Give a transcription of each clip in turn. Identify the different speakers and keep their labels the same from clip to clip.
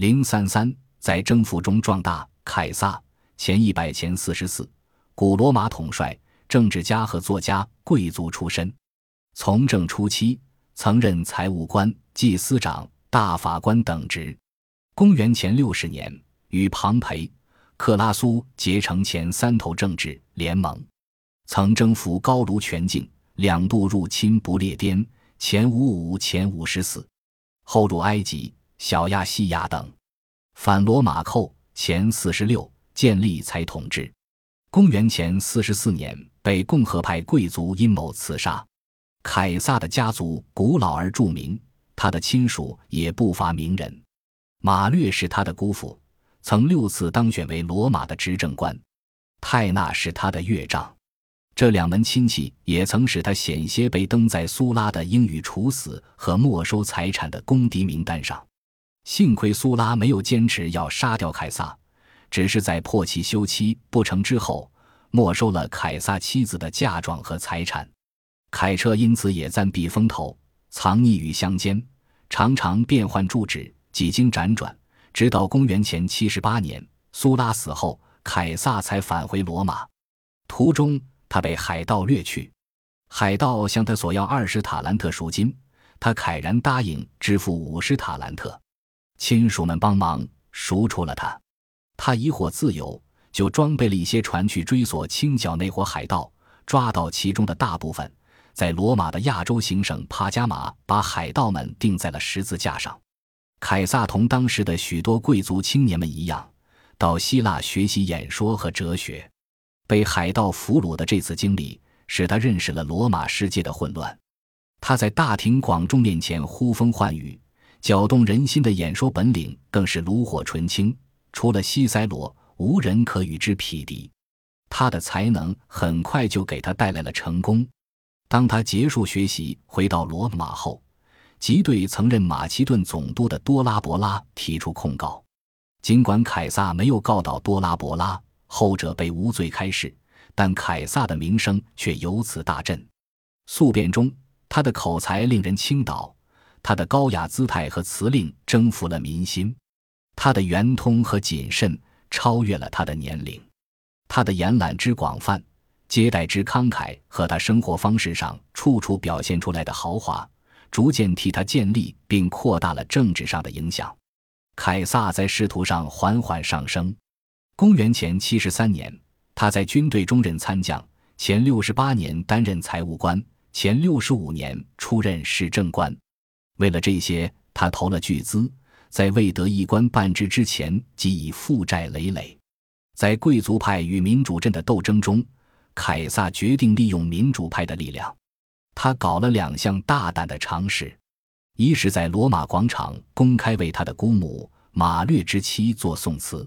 Speaker 1: 零三三在征服中壮大。凯撒，前一百前四十四，古罗马统帅、政治家和作家，贵族出身。从政初期，曾任财务官、祭司长、大法官等职。公元前六十年，与庞培、克拉苏结成前三头政治联盟，曾征服高卢全境，两度入侵不列颠（前五五前五十四），后入埃及、小亚细亚等，反罗马寇。前四十六建立才统治，公元前四十四年被共和派贵族阴谋刺杀。凯撒的家族古老而著名，他的亲属也不乏名人。马略是他的姑父，曾六次当选为罗马的执政官。泰纳是他的岳丈，这两门亲戚也曾使他险些被登在苏拉的英语处死和没收财产的公敌名单上。幸亏苏拉没有坚持要杀掉凯撒，只是在破其休妻不成之后，没收了凯撒妻子的嫁妆和财产。凯彻因此也暂避风头，藏匿于乡间，常常变换住址，几经辗转，直到公元前七十八年，苏拉死后，凯撒才返回罗马。途中，他被海盗掠去，海盗向他索要二十塔兰特赎金，他慨然答应支付五十塔兰特。亲属们帮忙赎出了他，他疑惑自由，就装备了一些船去追索清剿那伙海盗，抓到其中的大部分，在罗马的亚洲行省帕加马把海盗们钉在了十字架上。凯撒同当时的许多贵族青年们一样，到希腊学习演说和哲学。被海盗俘虏的这次经历，使他认识了罗马世界的混乱。他在大庭广众面前呼风唤雨。搅动人心的演说本领更是炉火纯青，除了西塞罗，无人可与之匹敌。他的才能很快就给他带来了成功。当他结束学习回到罗马后，即对曾任马其顿总督的多拉伯拉提出控告。尽管凯撒没有告倒多拉伯拉，后者被无罪开释，但凯撒的名声却由此大振。诉辩中，他的口才令人倾倒。他的高雅姿态和辞令征服了民心，他的圆通和谨慎超越了他的年龄，他的延揽之广泛、接待之慷慨和他生活方式上处处表现出来的豪华，逐渐替他建立并扩大了政治上的影响。凯撒在仕途上缓缓上升。公元前七十三年，他在军队中任参将；前六十八年担任财务官；前六十五年出任市政官。为了这些，他投了巨资，在未得一官半职之前即已负债累累。在贵族派与民主阵的斗争中，凯撒决定利用民主派的力量。他搞了两项大胆的尝试：一是，在罗马广场公开为他的姑母马略之妻做颂词；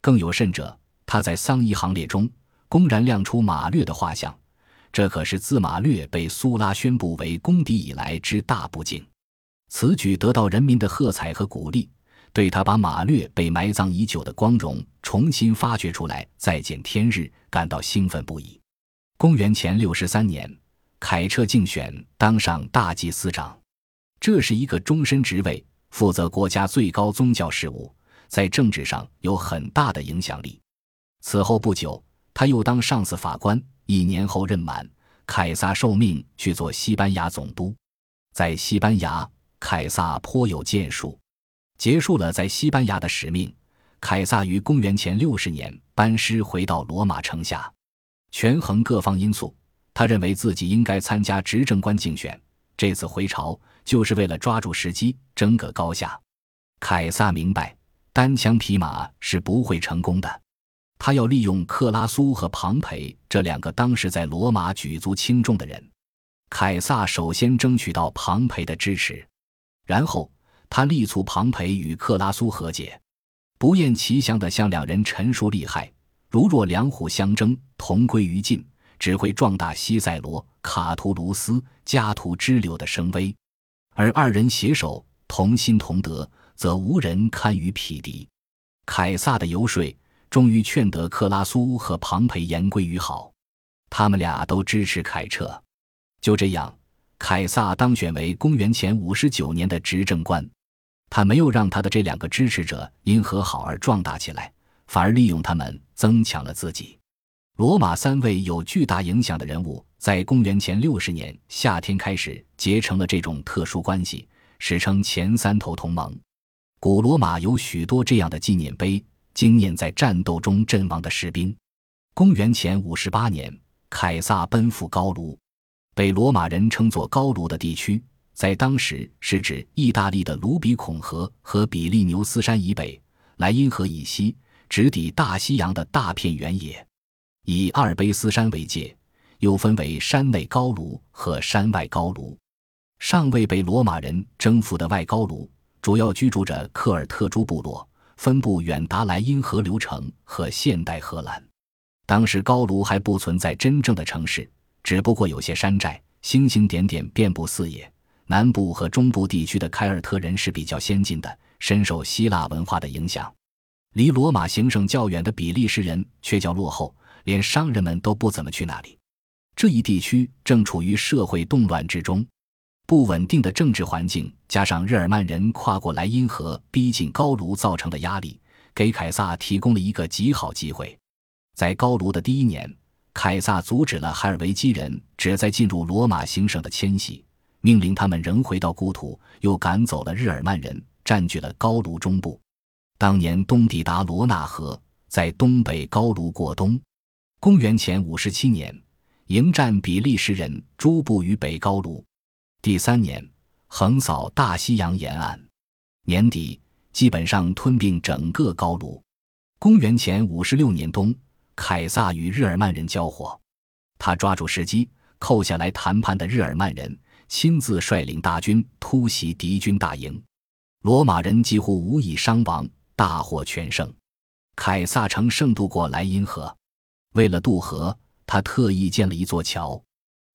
Speaker 1: 更有甚者，他在丧仪行列中公然亮出马略的画像。这可是自马略被苏拉宣布为公敌以来之大不敬。此举得到人民的喝彩和鼓励，对他把马略被埋葬已久的光荣重新发掘出来再见天日感到兴奋不已。公元前六十三年，凯彻竞选当上大祭司长，这是一个终身职位，负责国家最高宗教事务，在政治上有很大的影响力。此后不久，他又当上司法官。一年后任满，凯撒受命去做西班牙总督，在西班牙。凯撒颇有建树，结束了在西班牙的使命。凯撒于公元前六十年班师回到罗马城下，权衡各方因素，他认为自己应该参加执政官竞选。这次回朝就是为了抓住时机，争个高下。凯撒明白，单枪匹马是不会成功的，他要利用克拉苏和庞培这两个当时在罗马举足轻重的人。凯撒首先争取到庞培的支持。然后，他力促庞培与克拉苏和解，不厌其详地向两人陈述利害。如若两虎相争，同归于尽，只会壮大西塞罗、卡图卢斯、加图支流的声威；而二人携手，同心同德，则无人堪与匹敌。凯撒的游说终于劝得克拉苏和庞培言归于好，他们俩都支持凯撤。就这样。凯撒当选为公元前五十九年的执政官，他没有让他的这两个支持者因和好而壮大起来，反而利用他们增强了自己。罗马三位有巨大影响的人物，在公元前六十年夏天开始结成了这种特殊关系，史称前三头同盟。古罗马有许多这样的纪念碑，纪念在战斗中阵亡的士兵。公元前五十八年，凯撒奔赴高卢，被罗马人称作高卢的地区。在当时是指意大利的卢比孔河和比利牛斯山以北、莱茵河以西，直抵大西洋的大片原野，以阿尔卑斯山为界，又分为山内高卢和山外高卢。尚未被罗马人征服的外高卢，主要居住着科尔特诸部落，分布远达莱茵河流城和现代荷兰。当时高卢还不存在真正的城市，只不过有些山寨，星星点点遍布四野。南部和中部地区的凯尔特人是比较先进的，深受希腊文化的影响。离罗马行省较远的比利时人却较落后，连商人们都不怎么去那里。这一地区正处于社会动乱之中，不稳定的政治环境加上日耳曼人跨过莱茵河逼近高卢造成的压力，给凯撒提供了一个极好机会。在高卢的第一年，凯撒阻止了海尔维基人旨在进入罗马行省的迁徙。命令他们仍回到故土，又赶走了日耳曼人，占据了高卢中部。当年东抵达罗纳河，在东北高卢过冬。公元前五十七年，迎战比利时人诸部于北高卢。第三年，横扫大西洋沿岸。年底，基本上吞并整个高卢。公元前五十六年冬，凯撒与日耳曼人交火，他抓住时机，扣下来谈判的日耳曼人。亲自率领大军突袭敌军大营，罗马人几乎无一伤亡，大获全胜。凯撒乘胜渡过莱茵河，为了渡河，他特意建了一座桥。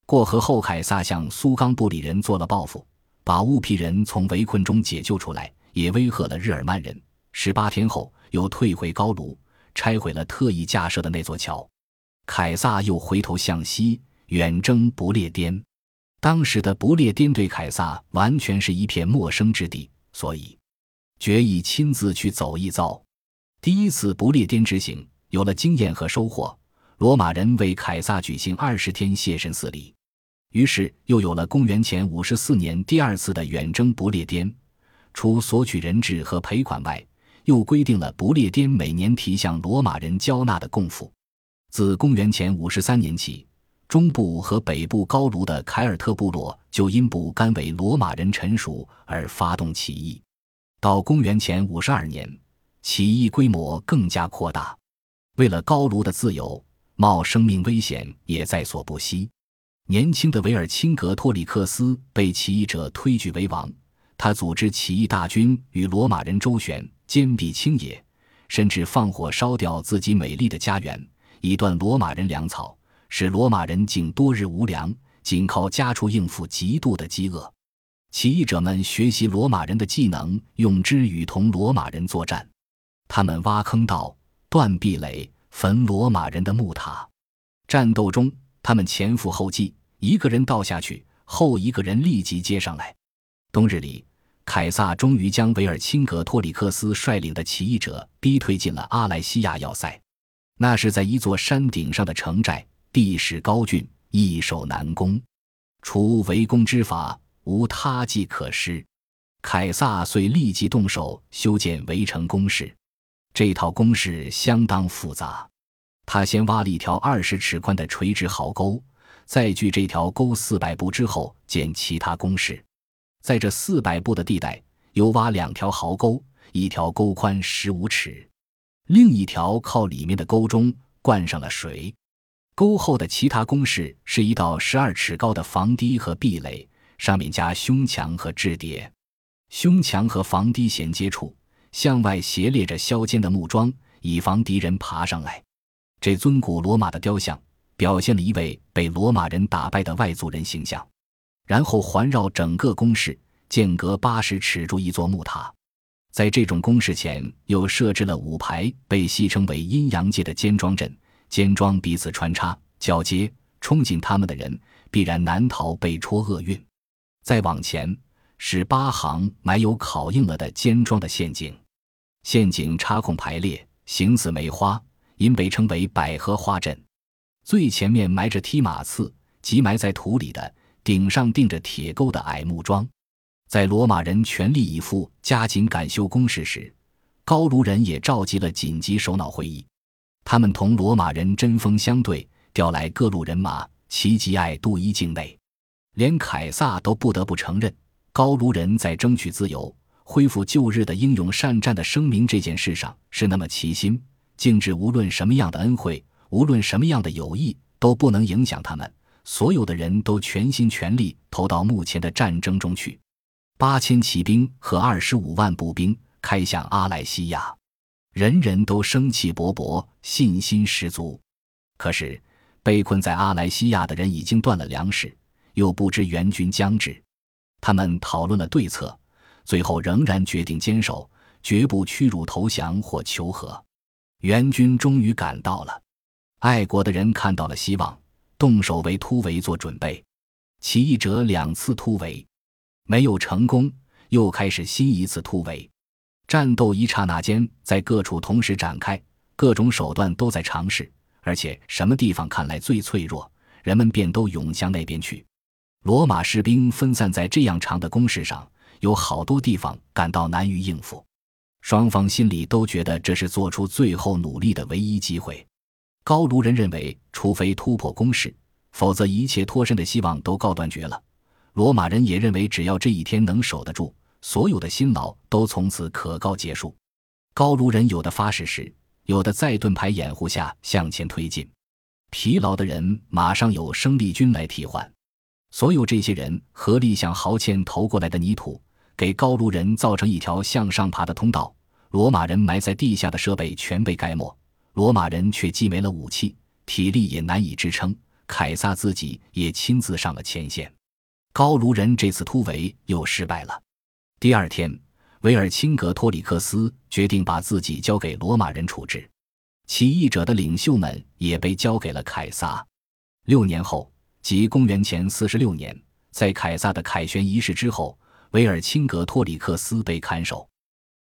Speaker 1: 过河后，凯撒向苏冈布里人做了报复，把乌皮人从围困中解救出来，也威吓了日耳曼人。十八天后，又退回高卢，拆毁了特意架设的那座桥。凯撒又回头向西，远征不列颠。当时的不列颠对凯撒完全是一片陌生之地，所以决意亲自去走一遭。第一次不列颠之行有了经验和收获，罗马人为凯撒举行二十天谢神祀礼，于是又有了公元前五十四年第二次的远征不列颠。除索取人质和赔款外，又规定了不列颠每年提向罗马人交纳的贡赋。自公元前五十三年起。中部和北部高卢的凯尔特部落就因不甘为罗马人臣属而发动起义。到公元前五十二年，起义规模更加扩大。为了高卢的自由，冒生命危险也在所不惜。年轻的维尔钦格托里克斯被起义者推举为王，他组织起义大军与罗马人周旋，坚壁清野，甚至放火烧掉自己美丽的家园，以断罗马人粮草。使罗马人竟多日无粮，仅靠家畜应付极度的饥饿。起义者们学习罗马人的技能，用之与同罗马人作战。他们挖坑道、断壁垒、焚罗马人的木塔。战斗中，他们前赴后继，一个人倒下去后，一个人立即接上来。冬日里，凯撒终于将维尔钦格托里克斯率领的起义者逼退进了阿莱西亚要塞。那是在一座山顶上的城寨。地势高峻，易守难攻，除围攻之法，无他计可施。凯撒遂立即动手修建围城工事。这套工事相当复杂。他先挖了一条二十尺宽的垂直壕沟，再距这条沟四百步之后建其他工事。在这四百步的地带，又挖两条壕沟，一条沟宽十五尺，另一条靠里面的沟中灌上了水。沟后的其他工事是一道十二尺高的防堤和壁垒，上面加胸墙和置叠。胸墙和防堤衔接处向外斜列着削尖的木桩，以防敌人爬上来。这尊古罗马的雕像表现了一位被罗马人打败的外族人形象。然后环绕整个工事，间隔八十尺筑一座木塔。在这种工事前，又设置了五排被戏称为阴阳界的尖桩阵。尖桩彼此穿插交接，冲进他们的人必然难逃被戳厄运。再往前，是八行埋有烤硬了的尖状的陷阱，陷阱插孔排列，形似梅花，因被称为百合花阵。最前面埋着踢马刺，即埋在土里的，顶上钉着铁钩的矮木桩。在罗马人全力以赴加紧赶修工事时，高卢人也召集了紧急首脑会议。他们同罗马人针锋相对，调来各路人马，齐集爱杜伊境内。连凯撒都不得不承认，高卢人在争取自由、恢复旧日的英勇善战的声明这件事上是那么齐心，竟至无论什么样的恩惠，无论什么样的友谊，都不能影响他们。所有的人都全心全力投到目前的战争中去。八千骑兵和二十五万步兵开向阿莱西亚，人人都生气勃勃，信心十足。可是，被困在阿莱西亚的人已经断了粮食，又不知援军将至。他们讨论了对策，最后仍然决定坚守，绝不屈辱投降或求和。援军终于赶到了，爱国的人看到了希望，动手为突围做准备。起义者两次突围。没有成功，又开始新一次突围。战斗一刹那间在各处同时展开，各种手段都在尝试，而且什么地方看来最脆弱，人们便都涌向那边去。罗马士兵分散在这样长的攻势上，有好多地方感到难于应付。双方心里都觉得这是做出最后努力的唯一机会。高卢人认为，除非突破攻势，否则一切脱身的希望都告断绝了。罗马人也认为，只要这一天能守得住，所有的辛劳都从此可告结束。高卢人有的发誓时，有的在盾牌掩护下向前推进。疲劳的人马上有生力军来替换。所有这些人合力向壕堑投过来的泥土，给高卢人造成一条向上爬的通道。罗马人埋在地下的设备全被盖没，罗马人却既没了武器，体力也难以支撑。凯撒自己也亲自上了前线。高卢人这次突围又失败了。第二天，维尔钦格托里克斯决定把自己交给罗马人处置，起义者的领袖们也被交给了凯撒。六年后，即公元前四十六年，在凯撒的凯旋仪式之后，维尔钦格托里克斯被看守。